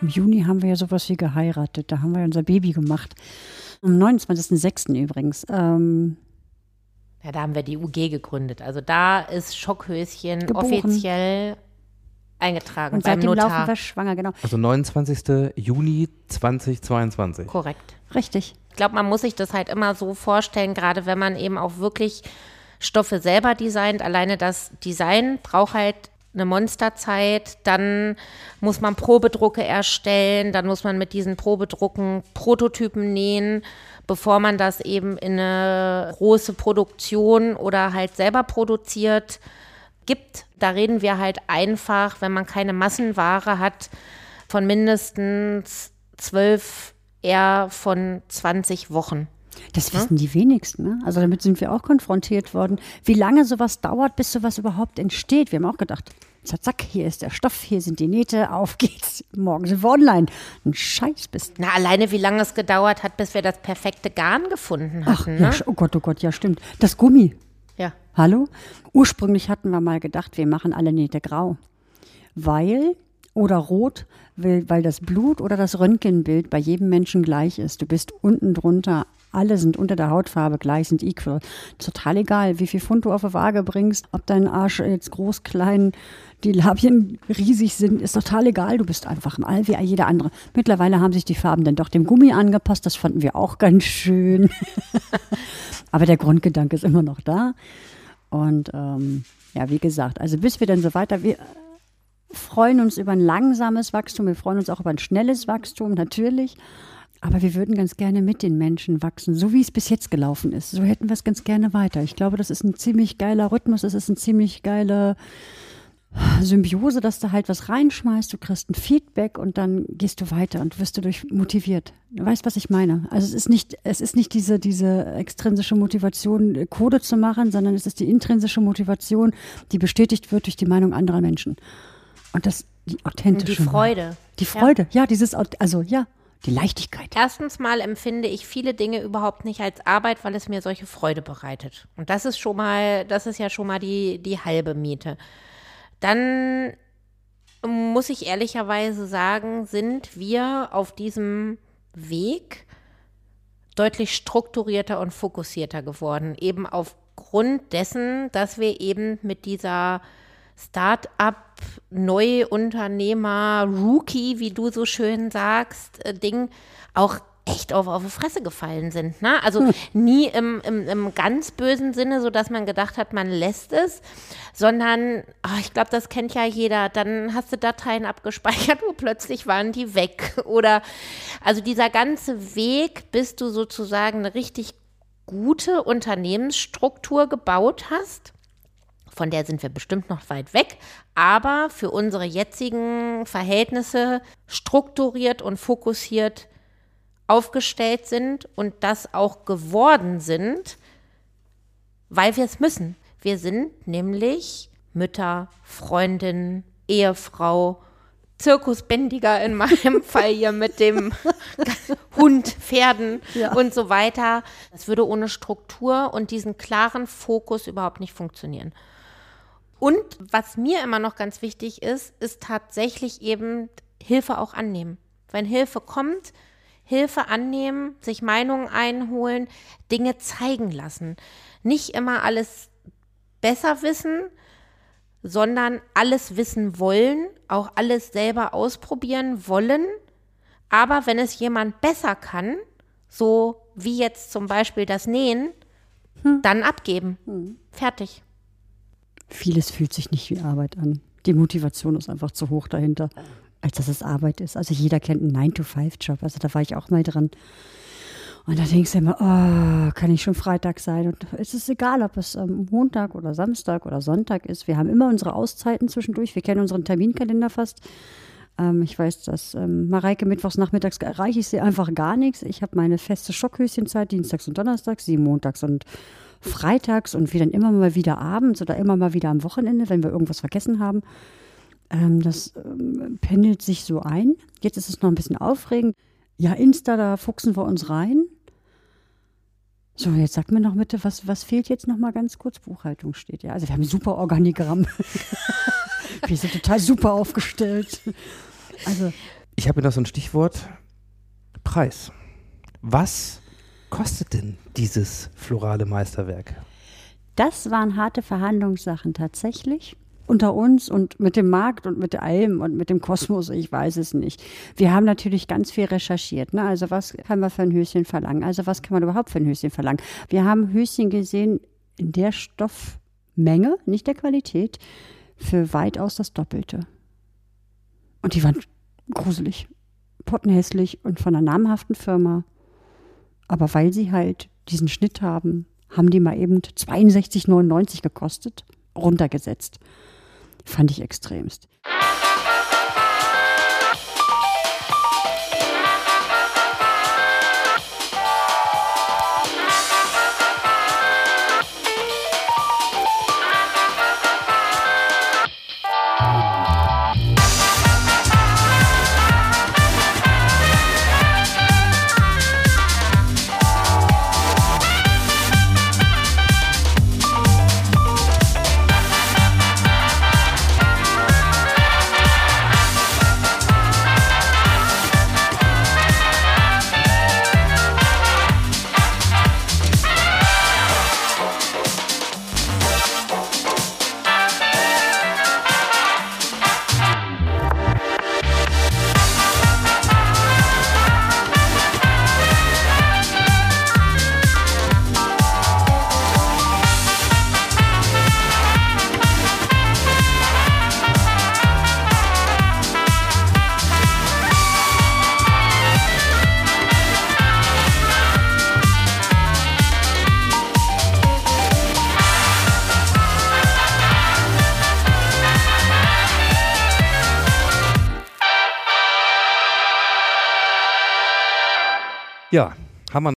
Im Juni haben wir ja sowas wie geheiratet. Da haben wir unser Baby gemacht. Am 29.06. übrigens. Ähm, ja, da haben wir die UG gegründet. Also da ist Schockhöschen Geboren. offiziell eingetragen und beim seitdem laufen Notar. wir schwanger, genau. Also 29. Juni 2022. Korrekt. Richtig. Ich glaube, man muss sich das halt immer so vorstellen, gerade wenn man eben auch wirklich Stoffe selber designt. Alleine das Design braucht halt eine Monsterzeit. Dann muss man Probedrucke erstellen. Dann muss man mit diesen Probedrucken Prototypen nähen, bevor man das eben in eine große Produktion oder halt selber produziert gibt. Da reden wir halt einfach, wenn man keine Massenware hat, von mindestens zwölf, eher von 20 Wochen. Das wissen die wenigsten. Ne? Also damit sind wir auch konfrontiert worden. Wie lange sowas dauert, bis sowas überhaupt entsteht. Wir haben auch gedacht, zack, zack, hier ist der Stoff, hier sind die Nähte, auf geht's. Morgen sind wir online. Ein Scheiß bist Na, alleine wie lange es gedauert hat, bis wir das perfekte Garn gefunden Ach, hatten. ja, ne? oh Gott, oh Gott, ja stimmt. Das Gummi. ja. Hallo? Ursprünglich hatten wir mal gedacht, wir machen alle Nähte grau. Weil, oder rot, weil, weil das Blut oder das Röntgenbild bei jedem Menschen gleich ist. Du bist unten drunter, alle sind unter der Hautfarbe gleich, sind equal. Total egal, wie viel Pfund du auf die Waage bringst, ob dein Arsch jetzt groß, klein, die Labien riesig sind, ist total egal. Du bist einfach im All wie jeder andere. Mittlerweile haben sich die Farben dann doch dem Gummi angepasst. Das fanden wir auch ganz schön. Aber der Grundgedanke ist immer noch da. Und ähm, ja, wie gesagt, also bis wir dann so weiter, wir freuen uns über ein langsames Wachstum, wir freuen uns auch über ein schnelles Wachstum, natürlich. Aber wir würden ganz gerne mit den Menschen wachsen, so wie es bis jetzt gelaufen ist. So hätten wir es ganz gerne weiter. Ich glaube, das ist ein ziemlich geiler Rhythmus, es ist ein ziemlich geiler Symbiose, dass du halt was reinschmeißt, du kriegst ein Feedback und dann gehst du weiter und wirst dadurch motiviert. Du weißt, was ich meine. Also es ist nicht, es ist nicht diese, diese extrinsische Motivation, Code zu machen, sondern es ist die intrinsische Motivation, die bestätigt wird durch die Meinung anderer Menschen. Und das, die Und authentische. die Freude. Die Freude, ja, dieses, Aut- also ja, die Leichtigkeit. Erstens mal empfinde ich viele Dinge überhaupt nicht als Arbeit, weil es mir solche Freude bereitet. Und das ist schon mal, das ist ja schon mal die, die halbe Miete. Dann muss ich ehrlicherweise sagen, sind wir auf diesem Weg deutlich strukturierter und fokussierter geworden. Eben aufgrund dessen, dass wir eben mit dieser Start-up, Neuunternehmer, Rookie, wie du so schön sagst, äh, Ding auch echt auf, auf die Fresse gefallen sind. Ne? Also nie im, im, im ganz bösen Sinne, so dass man gedacht hat, man lässt es, sondern ah, ich glaube, das kennt ja jeder. Dann hast du Dateien abgespeichert und plötzlich waren die weg. Oder also dieser ganze Weg, bis du sozusagen eine richtig gute Unternehmensstruktur gebaut hast. Von der sind wir bestimmt noch weit weg, aber für unsere jetzigen Verhältnisse strukturiert und fokussiert aufgestellt sind und das auch geworden sind, weil wir es müssen. Wir sind nämlich Mütter, Freundin, Ehefrau, Zirkusbändiger in meinem Fall hier mit dem Hund, Pferden Ja. und so weiter. Das würde ohne Struktur und diesen klaren Fokus überhaupt nicht funktionieren. Und was mir immer noch ganz wichtig ist, ist tatsächlich eben Hilfe auch annehmen. Wenn Hilfe kommt, Hilfe annehmen, sich Meinungen einholen, Dinge zeigen lassen. Nicht immer alles besser wissen, sondern alles wissen wollen, auch alles selber ausprobieren wollen. Aber wenn es jemand besser kann, so wie jetzt zum Beispiel das Nähen, dann abgeben. Fertig. Vieles fühlt sich nicht wie Arbeit an. Die Motivation ist einfach zu hoch dahinter, als dass es Arbeit ist. Also jeder kennt einen 9-to-5-Job. Also da war ich auch mal dran. Und da denkst du immer, oh, kann ich schon Freitag sein? Und es ist egal, ob es ähm, Montag oder Samstag oder Sonntag ist. Wir haben immer unsere Auszeiten zwischendurch. Wir kennen unseren Terminkalender fast. Ähm, ich weiß, dass ähm, Mareike mittwochs nachmittags erreiche ich sie einfach gar nichts. Ich habe meine feste Schockhöschenzeit, dienstags und donnerstags, sie montags und freitags und wir dann immer mal wieder abends oder immer mal wieder am Wochenende, wenn wir irgendwas vergessen haben. Ähm, das ähm, pendelt sich so ein. Jetzt ist es noch ein bisschen aufregend. Ja, Insta, da fuchsen wir uns rein. So, jetzt sag mir noch bitte, was, was fehlt jetzt noch mal ganz kurz? Buchhaltung steht, ja. Also wir haben ein super Organigramm. wir sind total super aufgestellt. Also Ich habe noch so ein Stichwort. Preis. Was kostet denn dieses florale Meisterwerk? Das waren harte Verhandlungssachen tatsächlich. Unter uns und mit dem Markt und mit allem und mit dem Kosmos, ich weiß es nicht. Wir haben natürlich ganz viel recherchiert. Ne? Also was kann man für ein Höschen verlangen? Also was kann man überhaupt für ein Höschen verlangen? Wir haben Höschen gesehen in der Stoffmenge, nicht der Qualität, für weitaus das Doppelte. Und die waren gruselig, pottenhässlich und von einer namhaften Firma. Aber weil sie halt diesen Schnitt haben, haben die mal eben 62,99 gekostet, runtergesetzt. Fand ich extremst. Ja, haben wir